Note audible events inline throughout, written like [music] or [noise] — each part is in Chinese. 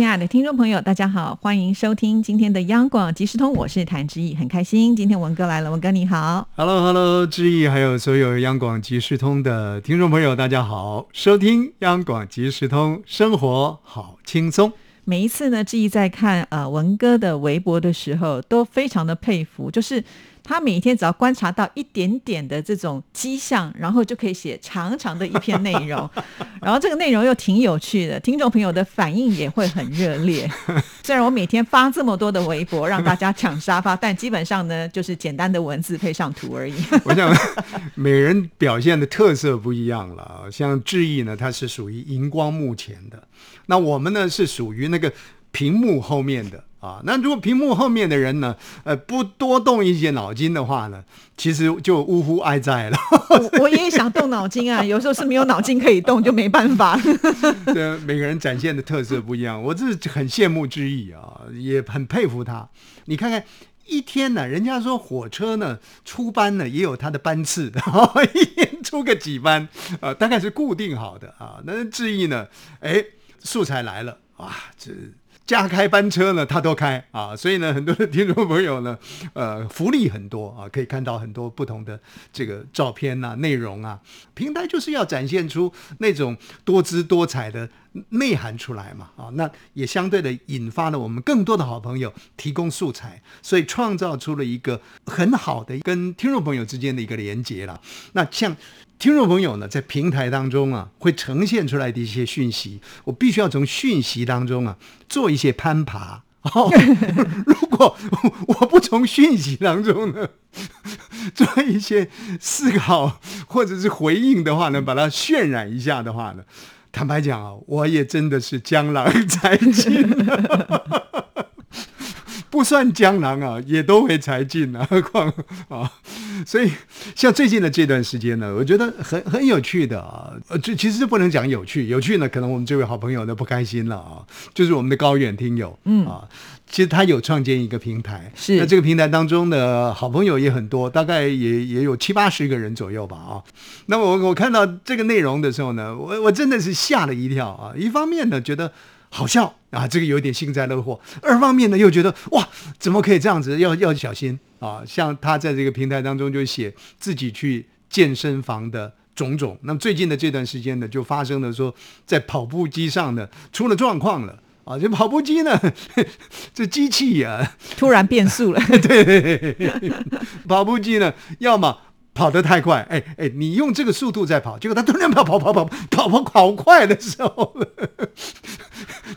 亲爱的听众朋友，大家好，欢迎收听今天的央广即时通，我是谭志毅，很开心今天文哥来了，文哥你好。Hello，Hello，志毅，还有所有央广即时通的听众朋友，大家好，收听央广即时通，生活好轻松。每一次呢，志毅在看呃文哥的微博的时候，都非常的佩服，就是他每天只要观察到一点点的这种迹象，然后就可以写长长的一篇内容，[laughs] 然后这个内容又挺有趣的，听众朋友的反应也会很热烈。[laughs] 虽然我每天发这么多的微博让大家抢沙发，但基本上呢，就是简单的文字配上图而已。[laughs] 我想每人表现的特色不一样了啊，像志毅呢，他是属于荧光幕前的，那我们呢是属于那个屏幕后面的。啊，那如果屏幕后面的人呢，呃，不多动一些脑筋的话呢，其实就呜呼哀哉了。我我也想动脑筋啊，[laughs] 有时候是没有脑筋可以动，就没办法。[laughs] 对，每个人展现的特色不一样，我这是很羡慕之意啊，也很佩服他。你看看一天呢，人家说火车呢出班呢也有它的班次，[laughs] 一天出个几班啊、呃，大概是固定好的啊。那志毅呢，哎，素材来了，哇，这。加开班车呢，他都开啊，所以呢，很多的听众朋友呢，呃，福利很多啊，可以看到很多不同的这个照片啊、内容啊。平台就是要展现出那种多姿多彩的内涵出来嘛，啊，那也相对的引发了我们更多的好朋友提供素材，所以创造出了一个很好的跟听众朋友之间的一个连接了。那像。听众朋友呢，在平台当中啊，会呈现出来的一些讯息，我必须要从讯息当中啊做一些攀爬。哦，[laughs] 如果我不从讯息当中呢 [laughs] 做一些思考或者是回应的话呢，把它渲染一下的话呢，坦白讲啊，我也真的是江郎才尽了。不算江郎啊，也都会才尽啊，何 [laughs] 况啊，所以像最近的这段时间呢，我觉得很很有趣的啊，呃，这其实不能讲有趣，有趣呢，可能我们这位好朋友呢不开心了啊，就是我们的高远听友，嗯啊，其实他有创建一个平台，是那这个平台当中的好朋友也很多，大概也也有七八十个人左右吧啊，那么我我看到这个内容的时候呢，我我真的是吓了一跳啊，一方面呢觉得。好笑啊，这个有点幸灾乐祸。二方面呢，又觉得哇，怎么可以这样子？要要小心啊！像他在这个平台当中就写自己去健身房的种种。那么最近的这段时间呢，就发生了说在跑步机上呢出了状况了啊！这跑步机呢，[laughs] 这机器啊 [laughs] 突然变速了。[laughs] 对，跑步机呢，要么。跑得太快，哎哎，你用这个速度在跑，结果他突然跑跑跑跑跑跑跑快的时候，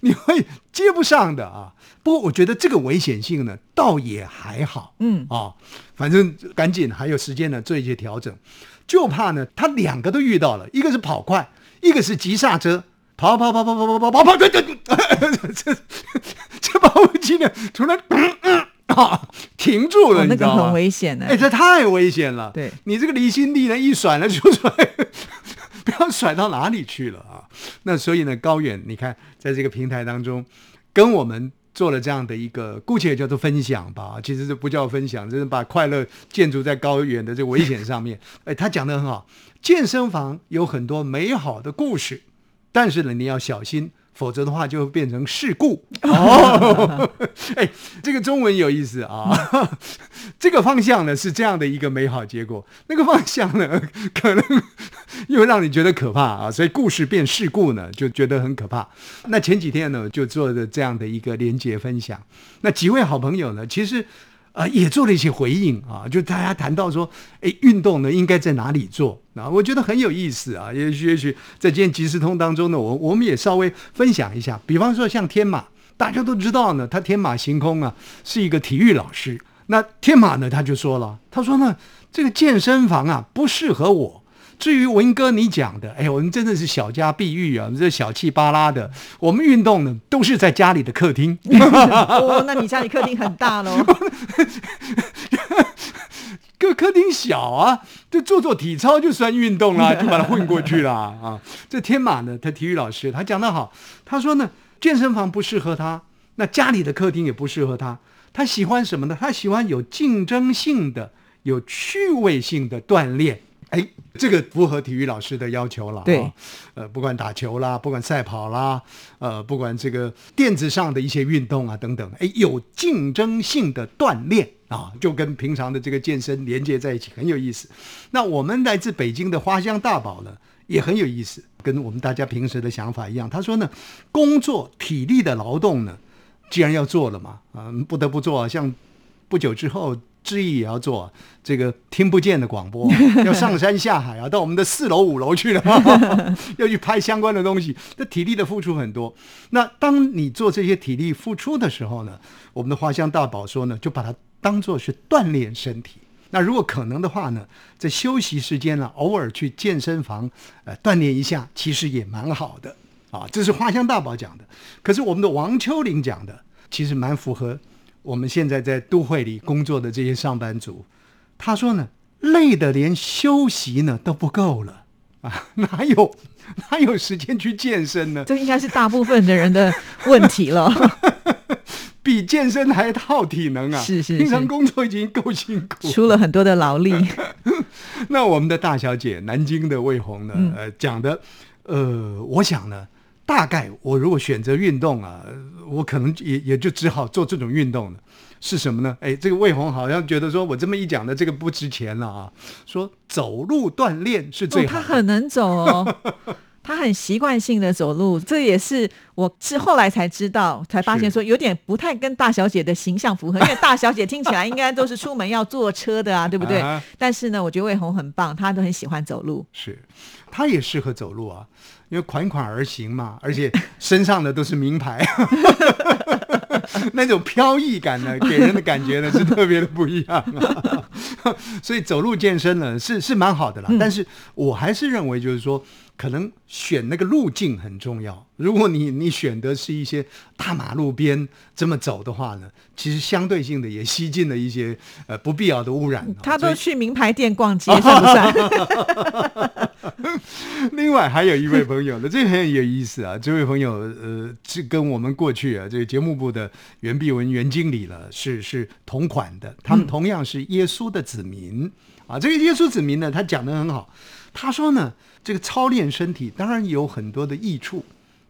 你会接不上的啊。不过我觉得这个危险性呢，倒也还好，嗯啊，反正赶紧还有时间呢做一些调整，就怕呢他两个都遇到了，一个是跑快，一个是急刹车，跑跑跑跑跑跑跑跑跑，对对对，这这跑步机呢突然。啊，停住了，哦、你知道吗？那个很危险的，哎，这太危险了。对，你这个离心力呢，一甩呢就甩，不知道甩到哪里去了啊。那所以呢，高远，你看，在这个平台当中，跟我们做了这样的一个，姑且叫做分享吧。其实这不叫分享，就是把快乐建筑在高远的这个危险上面。[laughs] 哎，他讲的很好，健身房有很多美好的故事，但是呢，你要小心。否则的话就会变成事故哦。[laughs] [laughs] 哎，这个中文有意思啊。[laughs] 这个方向呢是这样的一个美好结果，那个方向呢可能又让你觉得可怕啊。所以故事变事故呢，就觉得很可怕。那前几天呢就做的这样的一个连结分享，那几位好朋友呢，其实。啊，也做了一些回应啊，就大家谈到说，哎，运动呢应该在哪里做？啊，我觉得很有意思啊。也许也许在今天即时通当中呢，我我们也稍微分享一下。比方说像天马，大家都知道呢，他天马行空啊，是一个体育老师。那天马呢，他就说了，他说呢，这个健身房啊不适合我。至于文哥你讲的，哎，我们真的是小家碧玉啊，这小气巴拉的。我们运动呢，都是在家里的客厅。[laughs] 哦，那你家里客厅很大喽。个 [laughs] 客厅小啊，就做做体操就算运动啦，[laughs] 就把它混过去了啊。这天马呢，他体育老师他讲得好，他说呢，健身房不适合他，那家里的客厅也不适合他，他喜欢什么呢？他喜欢有竞争性的、有趣味性的锻炼。哎，这个符合体育老师的要求了。对，呃，不管打球啦，不管赛跑啦，呃，不管这个电子上的一些运动啊等等，哎，有竞争性的锻炼啊，就跟平常的这个健身连接在一起，很有意思。那我们来自北京的花香大宝呢，也很有意思，跟我们大家平时的想法一样。他说呢，工作体力的劳动呢，既然要做了嘛，啊，不得不做，像不久之后。志毅也要做这个听不见的广播，[laughs] 要上山下海啊，到我们的四楼五楼去了，[laughs] 要去拍相关的东西，这体力的付出很多。那当你做这些体力付出的时候呢，我们的花香大宝说呢，就把它当做是锻炼身体。那如果可能的话呢，在休息时间呢，偶尔去健身房呃锻炼一下，其实也蛮好的啊。这是花香大宝讲的，可是我们的王秋玲讲的，其实蛮符合。我们现在在都会里工作的这些上班族，他说呢，累的连休息呢都不够了啊，[laughs] 哪有哪有时间去健身呢？这应该是大部分的人的问题了，[laughs] 比健身还耗体能啊！是是，平常工作已经够辛苦，出了很多的劳力。[laughs] 那我们的大小姐，南京的魏红呢？呃，讲的，呃，我想呢。大概我如果选择运动啊，我可能也也就只好做这种运动了。是什么呢？哎，这个魏红好像觉得说我这么一讲的这个不值钱了啊。说走路锻炼是最好。他很能走哦，他很习惯性的走路，这也是我是后来才知道，才发现说有点不太跟大小姐的形象符合，因为 [laughs] 大小姐听起来应该都是出门要坐车的啊，[laughs] 对不对？但是呢，我觉得魏红很棒，她都很喜欢走路。是，她也适合走路啊。因为款款而行嘛，而且身上的都是名牌，[laughs] 那种飘逸感呢，给人的感觉呢是特别的不一样。所以走路健身呢是是蛮好的啦，但是我还是认为就是说，可能选那个路径很重要。如果你你选的是一些大马路边这么走的话呢，其实相对性的也吸进了一些呃不必要的污染。他都去名牌店逛街，是不算？[laughs] 另外还有一位朋友呢，这很有意思啊。这位朋友呃，是跟我们过去啊这个节目部的袁碧文袁经理了，是是同款的。他们同样是耶稣的子民啊。这个耶稣子民呢，他讲的很好。他说呢，这个操练身体当然有很多的益处，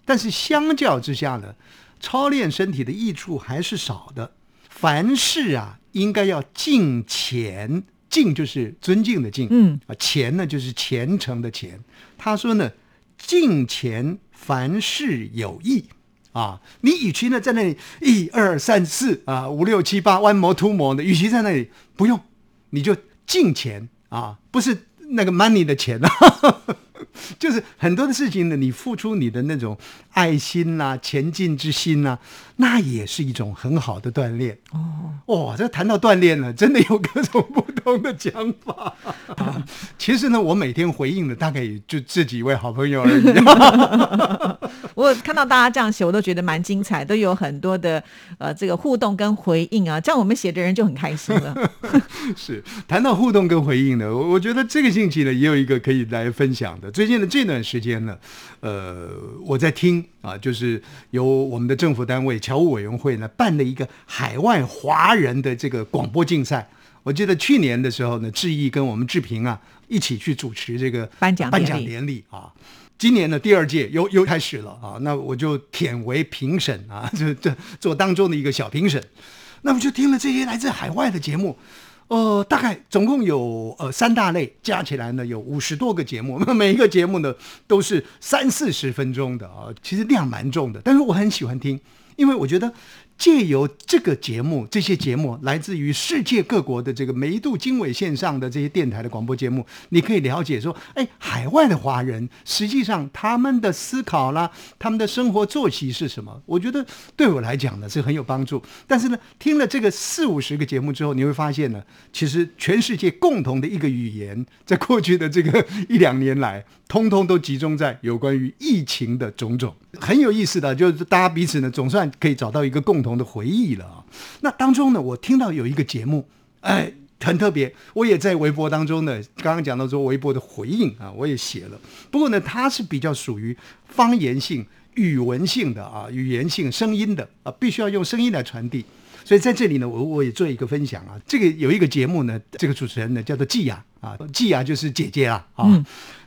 但是相较之下呢，操练身体的益处还是少的。凡事啊，应该要敬虔。敬就是尊敬的敬，嗯啊，虔呢就是虔诚的虔。他说呢，敬虔凡事有益啊。你与其呢在那里一二三四啊五六七八弯磨突磨的，与其在那里不用，你就敬虔啊，不是那个 money 的钱啊。[laughs] 就是很多的事情呢，你付出你的那种爱心呐、前进之心呐，那也是一种很好的锻炼。哦，哇，这谈到锻炼呢，真的有各种不同的讲法。[laughs] 其实呢，我每天回应的大概也就这几位好朋友而已。[laughs] 我看到大家这样写，我都觉得蛮精彩，都有很多的呃这个互动跟回应啊，这样我们写的人就很开心了。是谈到互动跟回应呢，我我觉得这个星期呢，也有一个可以来分享的。最近的这段时间呢，呃，我在听啊，就是由我们的政府单位侨务委员会呢办的一个海外华人的这个广播竞赛。我记得去年的时候呢，志毅跟我们志平啊一起去主持这个颁奖颁奖典礼啊。今年的第二届又又开始了啊，那我就舔为评审啊，[laughs] 就这做当中的一个小评审。那么就听了这些来自海外的节目。呃，大概总共有呃三大类，加起来呢有五十多个节目，那每一个节目呢都是三四十分钟的啊，其实量蛮重的，但是我很喜欢听，因为我觉得。借由这个节目，这些节目来自于世界各国的这个每一度经纬线上的这些电台的广播节目，你可以了解说，哎，海外的华人实际上他们的思考啦，他们的生活作息是什么？我觉得对我来讲呢是很有帮助。但是呢，听了这个四五十个节目之后，你会发现呢，其实全世界共同的一个语言，在过去的这个一两年来，通通都集中在有关于疫情的种种，很有意思的，就是大家彼此呢总算可以找到一个共同的回忆了啊。那当中呢，我听到有一个节目，哎，很特别。我也在微博当中呢，刚刚讲到说微博的回应啊，我也写了。不过呢，它是比较属于方言性、语文性的啊，语言性、声音的啊，必须要用声音来传递。所以在这里呢，我我也做一个分享啊。这个有一个节目呢，这个主持人呢叫做季雅啊，季雅就是姐姐啦啊。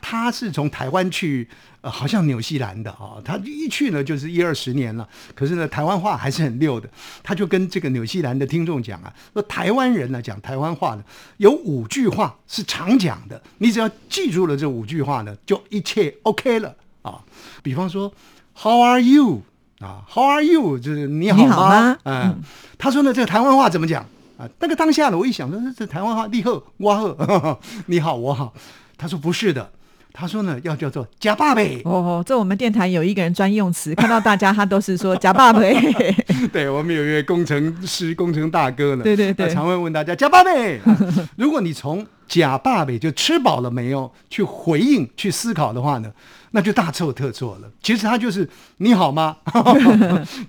她是从台湾去，呃，好像纽西兰的啊。她一去呢就是一二十年了，可是呢台湾话还是很溜的。她就跟这个纽西兰的听众讲啊，说台湾人呢讲台湾话呢有五句话是常讲的，你只要记住了这五句话呢，就一切 OK 了啊。比方说，How are you？啊，How are you？就是你好吗？嗯，他说呢，这个台湾话怎么讲啊？那个当下呢，我一想说，这台湾话立刻哇呵，[laughs] 你好我好。他说不是的，他说呢，要叫做假爸呗。哦，这我们电台有一个人专用词，看到大家他都是说假爸呗。[laughs] 对我们有一位工程师、工程大哥呢，对对对，常会问大家假爸呗。[laughs] 如果你从假爸呗就吃饱了没有去回应、去思考的话呢？那就大错特错了。其实他就是你好吗？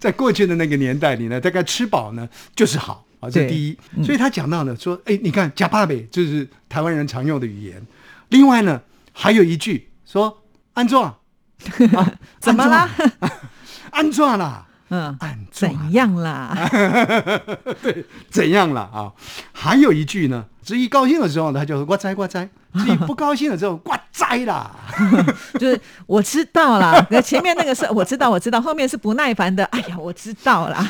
在过去的那个年代里呢，大概吃饱呢就是好啊，这第一。所以他讲到呢，说哎，你看“假巴北”就是台湾人常用的语言。另外呢，还有一句说“安装 [laughs] ”，怎么啦？安装啦？嗯，安怎样啦？[laughs] 对，怎样啦啊？还有一句呢，至于高兴的时候，他就呱哉呱哉。你 [laughs] 不高兴的时候，呱哉啦，[laughs] 就是我知道啦。那前面那个是我知道，我知道，后面是不耐烦的。哎呀，我知道啦。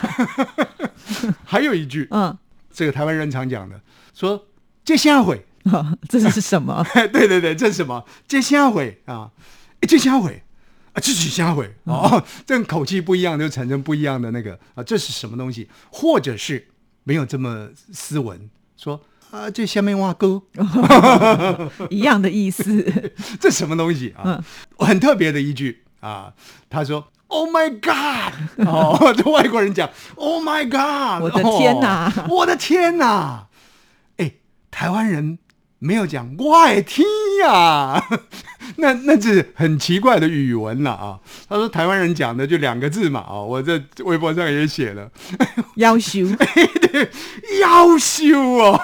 还有一句，嗯，这个台湾人常讲的，说接下回，这是什么？对对对，这是什么？接下回啊，接下回啊，这是下回哦，[laughs] 这个口气不一样，就产生不一样的那个啊，这是什么东西？或者是没有这么斯文说。啊，这下面挖沟 [laughs] [laughs] 一样的意思。这什么东西啊？很特别的一句啊。他说：“Oh my God！” 哦，这外国人讲：“Oh my God！” 我的天哪！我的天哪！哎，台湾人没有讲“外天呀”，[laughs] 那那是很奇怪的语文了啊。他说台湾人讲的就两个字嘛啊，我在微博上也写了，要修，[laughs] 对，要修哦。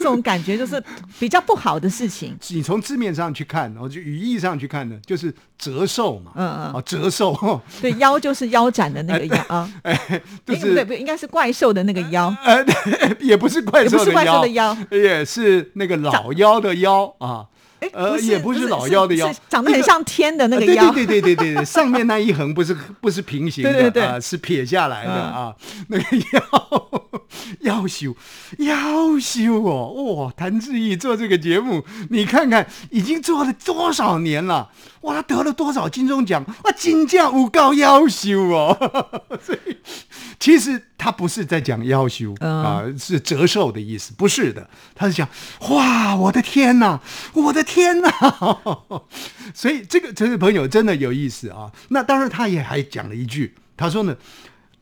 这种感觉就是比较不好的事情。你从字面上去看，然后就语义上去看呢，就是折寿嘛。嗯嗯，哦，折寿。对，腰就是腰斩的那个 [laughs] 腰啊。哎，就是对不？应该是怪兽的那个腰。呃，也不是怪兽的腰，不是怪兽的腰，也是那个老妖的妖啊。呃，也不是老妖的妖，长得很像天的那个妖。对对对对对对，上面那一横不是不是平行的啊，是撇下来的啊。那个妖妖修妖修哦，哇！谭志毅做这个节目，你看看已经做了多少年了。哇，他得了多少金钟奖？哇，金奖无高要求哦。[laughs] 所以其实他不是在讲要求啊，是折寿的意思，不是的。他是讲哇，我的天哪，我的天哪！[laughs] 所以这个这位朋友真的有意思啊。那当然，他也还讲了一句，他说呢，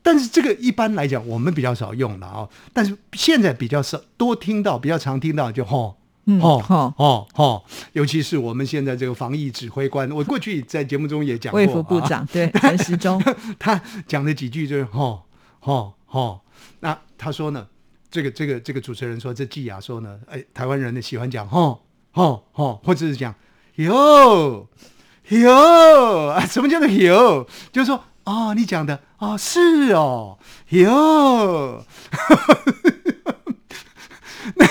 但是这个一般来讲我们比较少用了啊，但是现在比较少多听到，比较常听到就吼。哦哦哦哦，尤其是我们现在这个防疫指挥官，我过去在节目中也讲过，卫福部长对陈时中，[laughs] 他讲了几句就是吼吼哦。那他说呢，这个这个这个主持人说，这季雅说呢，哎，台湾人呢喜欢讲吼吼吼，或者是讲哟哟，什么叫做哟？就是说哦，你讲的哦是哦哟。[laughs] 那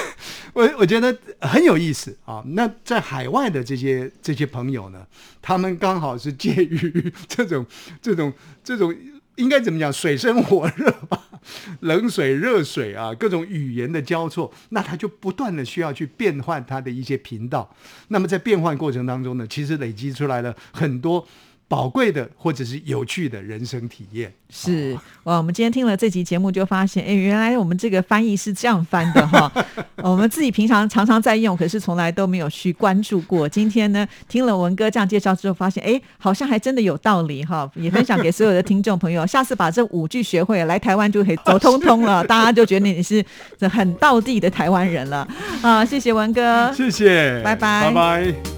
我我觉得很有意思啊！那在海外的这些这些朋友呢，他们刚好是介于这种这种这种应该怎么讲水深火热吧，冷水热水啊，各种语言的交错，那他就不断的需要去变换他的一些频道。那么在变换过程当中呢，其实累积出来了很多。宝贵的或者是有趣的人生体验是哇，我们今天听了这集节目，就发现哎，原来我们这个翻译是这样翻的哈。[laughs] 我们自己平常常常在用，可是从来都没有去关注过。今天呢，听了文哥这样介绍之后，发现哎，好像还真的有道理哈。也分享给所有的听众朋友，下次把这五句学会，来台湾就可以走通通了。大家就觉得你是很道地的台湾人了啊！谢谢文哥，谢谢，拜拜，拜拜。